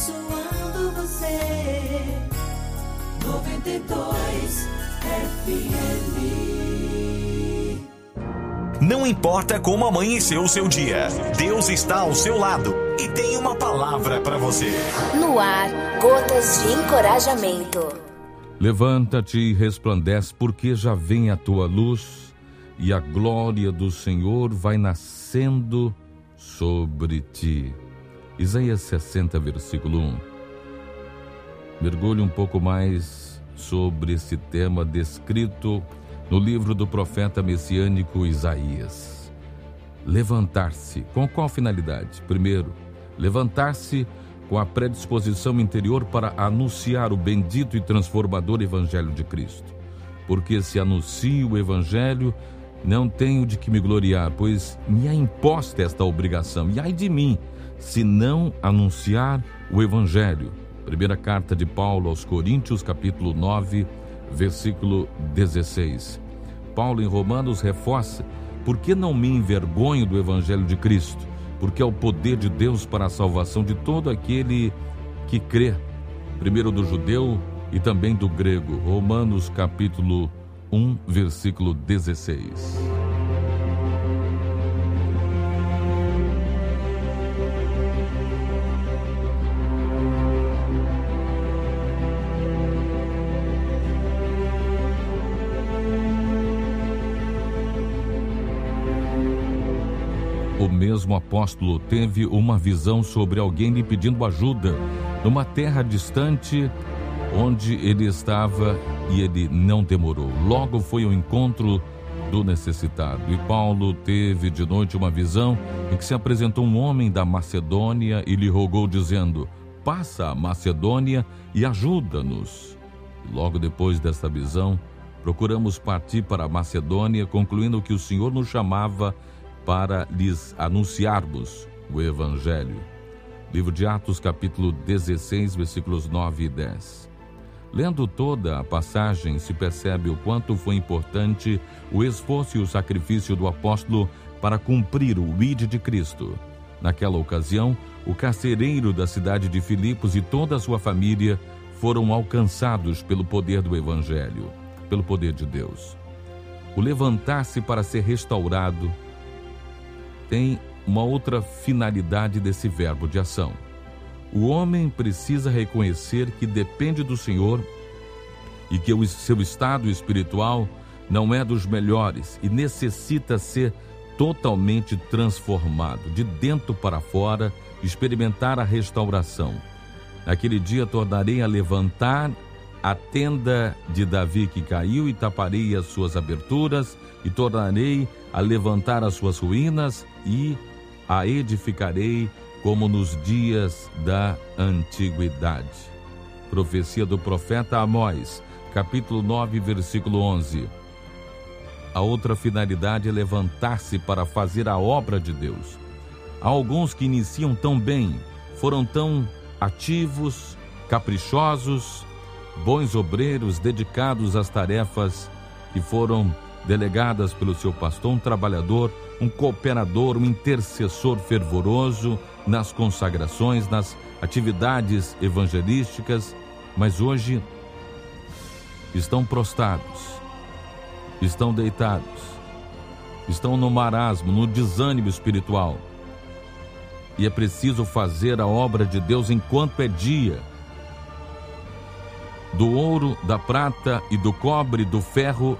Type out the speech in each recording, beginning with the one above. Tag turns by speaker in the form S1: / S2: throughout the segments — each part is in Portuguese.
S1: abençoando você. 92 FM.
S2: Não importa como amanheceu o seu dia, Deus está ao seu lado e tem uma palavra para você.
S3: No ar, gotas de encorajamento.
S4: Levanta-te e resplandece, porque já vem a tua luz e a glória do Senhor vai nascendo sobre ti. Isaías 60, versículo 1. Mergulhe um pouco mais sobre esse tema descrito no livro do profeta messiânico Isaías. Levantar-se. Com qual finalidade? Primeiro, levantar-se com a predisposição interior para anunciar o bendito e transformador Evangelho de Cristo. Porque se anuncio o Evangelho, não tenho de que me gloriar, pois me é imposta esta obrigação. E ai de mim, se não anunciar o Evangelho. Primeira carta de Paulo aos Coríntios, capítulo 9, versículo 16. Paulo em Romanos reforça: Porque não me envergonho do evangelho de Cristo? Porque é o poder de Deus para a salvação de todo aquele que crê, primeiro do judeu e também do grego. Romanos capítulo 1, versículo 16. O mesmo apóstolo teve uma visão sobre alguém lhe pedindo ajuda numa terra distante onde ele estava e ele não demorou. Logo foi ao encontro do necessitado. E Paulo teve de noite uma visão em que se apresentou um homem da Macedônia e lhe rogou, dizendo: Passa a Macedônia e ajuda-nos. Logo depois desta visão, procuramos partir para a Macedônia, concluindo que o Senhor nos chamava para lhes anunciarmos o Evangelho. Livro de Atos, capítulo 16, versículos 9 e 10. Lendo toda a passagem, se percebe o quanto foi importante o esforço e o sacrifício do apóstolo para cumprir o ide de Cristo. Naquela ocasião, o carcereiro da cidade de Filipos e toda a sua família foram alcançados pelo poder do Evangelho, pelo poder de Deus. O levantar-se para ser restaurado tem uma outra finalidade desse verbo de ação. O homem precisa reconhecer que depende do Senhor e que o seu estado espiritual não é dos melhores e necessita ser totalmente transformado, de dentro para fora, experimentar a restauração. Naquele dia tornarei a levantar a tenda de Davi que caiu e taparei as suas aberturas e tornarei a levantar as suas ruínas e a edificarei como nos dias da antiguidade. Profecia do profeta Amós, capítulo 9, versículo 11. A outra finalidade é levantar-se para fazer a obra de Deus. Há alguns que iniciam tão bem, foram tão ativos, caprichosos, bons obreiros dedicados às tarefas que foram delegadas pelo seu pastor, um trabalhador, um cooperador, um intercessor fervoroso nas consagrações, nas atividades evangelísticas, mas hoje estão prostrados, estão deitados, estão no marasmo, no desânimo espiritual. E é preciso fazer a obra de Deus enquanto é dia. Do ouro, da prata e do cobre, do ferro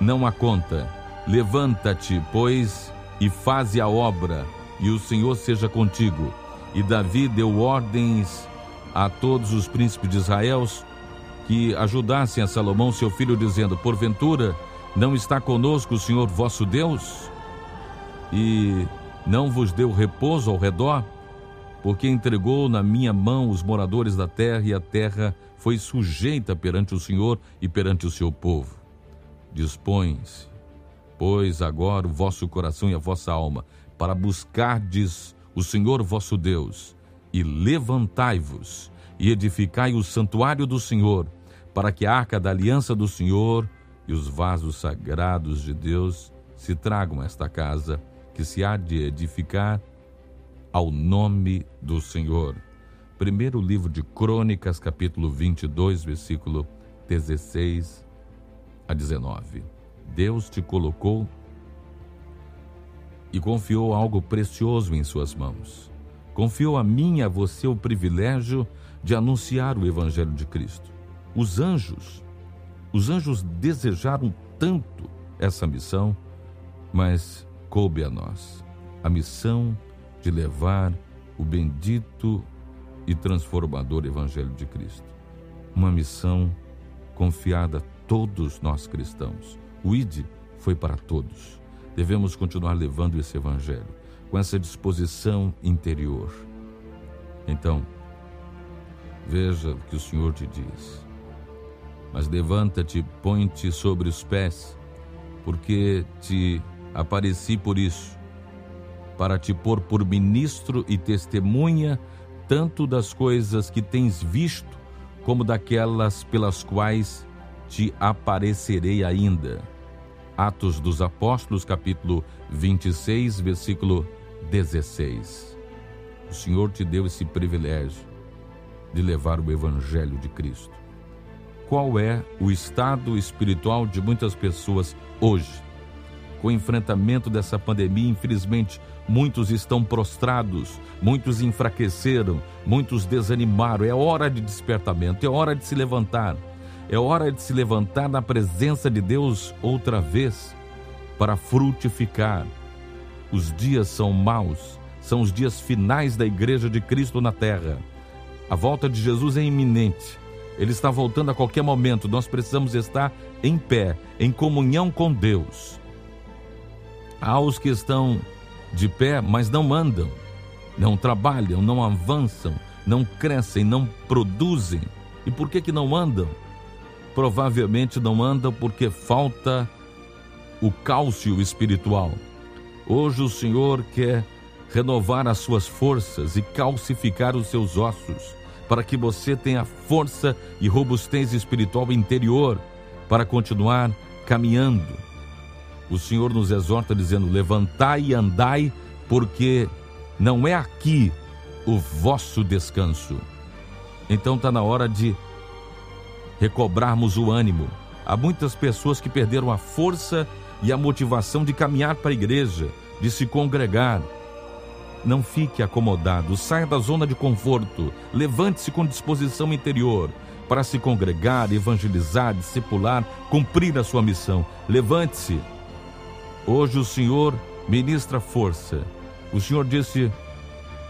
S4: não há conta. Levanta-te, pois, e faze a obra, e o Senhor seja contigo. E Davi deu ordens a todos os príncipes de Israel que ajudassem a Salomão, seu filho, dizendo: Porventura, não está conosco o Senhor vosso Deus? E não vos deu repouso ao redor? Porque entregou na minha mão os moradores da terra, e a terra foi sujeita perante o Senhor e perante o seu povo. Dispõe-se, pois agora o vosso coração e a vossa alma, para buscardes o Senhor vosso Deus, e levantai-vos, e edificai o santuário do Senhor, para que a arca da aliança do Senhor e os vasos sagrados de Deus se tragam a esta casa, que se há de edificar ao nome do Senhor. Primeiro livro de Crônicas, capítulo 22, versículo 16 a 19. Deus te colocou e confiou algo precioso em suas mãos. Confiou a mim e a você o privilégio de anunciar o evangelho de Cristo. Os anjos, os anjos desejaram tanto essa missão, mas coube a nós a missão de levar o bendito e transformador evangelho de Cristo. Uma missão confiada a todos nós cristãos. O ID foi para todos. Devemos continuar levando esse evangelho com essa disposição interior. Então, veja o que o Senhor te diz. Mas levanta-te, põe-te sobre os pés, porque te apareci por isso, para te pôr por ministro e testemunha tanto das coisas que tens visto, como daquelas pelas quais te aparecerei ainda. Atos dos Apóstolos, capítulo 26, versículo 16. O Senhor te deu esse privilégio de levar o Evangelho de Cristo. Qual é o estado espiritual de muitas pessoas hoje? Com o enfrentamento dessa pandemia, infelizmente, muitos estão prostrados, muitos enfraqueceram, muitos desanimaram. É hora de despertamento, é hora de se levantar. É hora de se levantar na presença de Deus outra vez para frutificar. Os dias são maus, são os dias finais da igreja de Cristo na terra. A volta de Jesus é iminente. Ele está voltando a qualquer momento. Nós precisamos estar em pé, em comunhão com Deus. Há os que estão de pé, mas não andam, não trabalham, não avançam, não crescem, não produzem. E por que que não andam? provavelmente não andam porque falta o cálcio espiritual. Hoje o Senhor quer renovar as suas forças e calcificar os seus ossos, para que você tenha força e robustez espiritual interior para continuar caminhando. O Senhor nos exorta dizendo: Levantai e andai, porque não é aqui o vosso descanso. Então está na hora de recobrarmos o ânimo. Há muitas pessoas que perderam a força e a motivação de caminhar para a igreja, de se congregar. Não fique acomodado, saia da zona de conforto, levante-se com disposição interior para se congregar, evangelizar, discipular, cumprir a sua missão. Levante-se. Hoje o Senhor ministra força. O Senhor disse,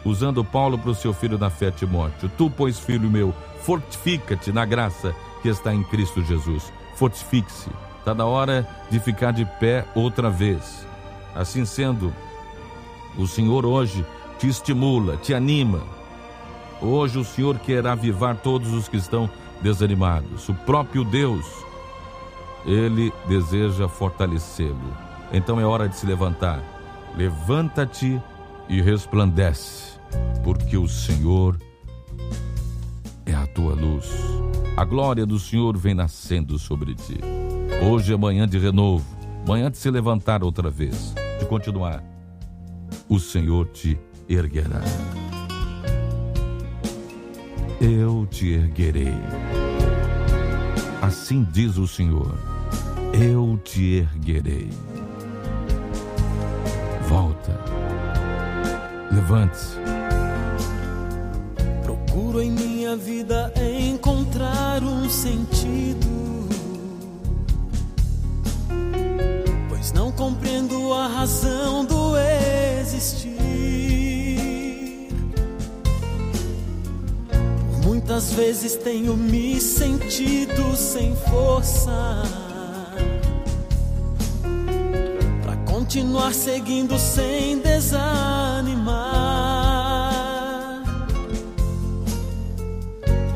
S4: usando Paulo para o seu filho na fé, Timóteo: Tu, pois, filho meu, fortifica-te na graça que está em Cristo Jesus. Fortifique-se. Está na hora de ficar de pé outra vez. Assim sendo, o Senhor hoje te estimula, te anima. Hoje o Senhor quer avivar todos os que estão desanimados. O próprio Deus, Ele deseja fortalecê-lo. Então é hora de se levantar. Levanta-te e resplandece, porque o Senhor é a tua luz. A glória do Senhor vem nascendo sobre ti. Hoje é manhã de renovo, manhã de se levantar outra vez, de continuar. O Senhor te erguerá. Eu te erguerei. Assim diz o Senhor: Eu te erguerei. Levante-se.
S1: Procuro em minha vida encontrar um sentido. Pois não compreendo a razão do existir. Muitas vezes tenho me sentido sem força. Continuar seguindo sem desanimar.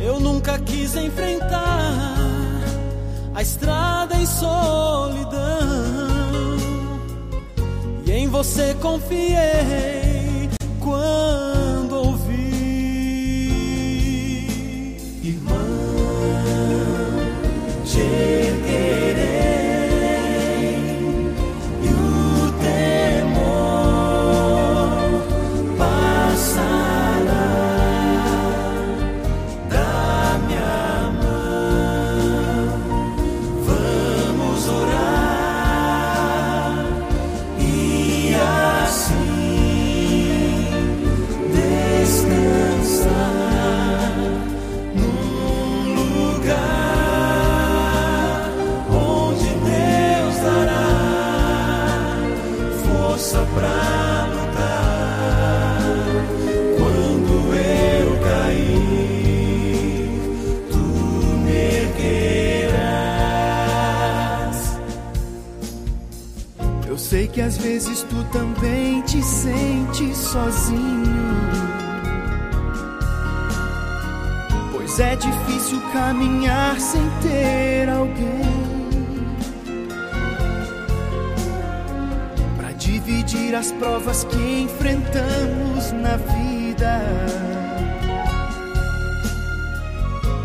S1: Eu nunca quis enfrentar a estrada em solidão. E em você confiei também te sentes sozinho. Pois é difícil caminhar sem ter alguém. Pra dividir as provas que enfrentamos na vida.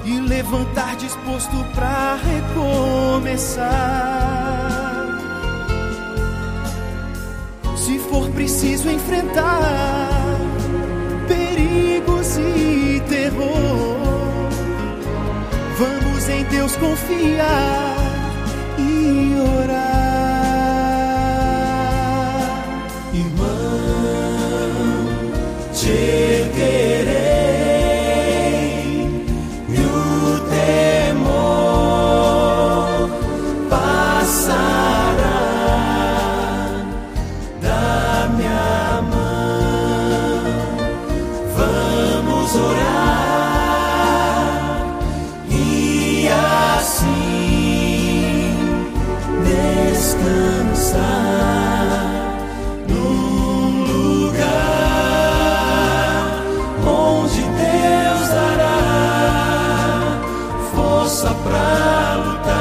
S1: E levantar disposto pra recomeçar. Preciso enfrentar perigos e terror, vamos em Deus confiar pra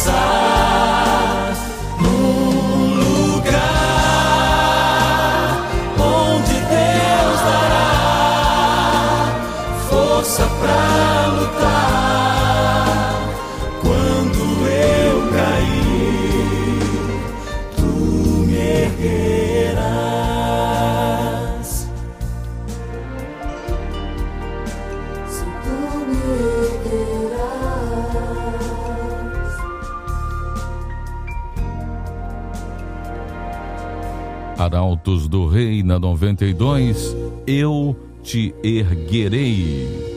S1: side.
S4: Arautos do Rei na 92, eu te erguerei.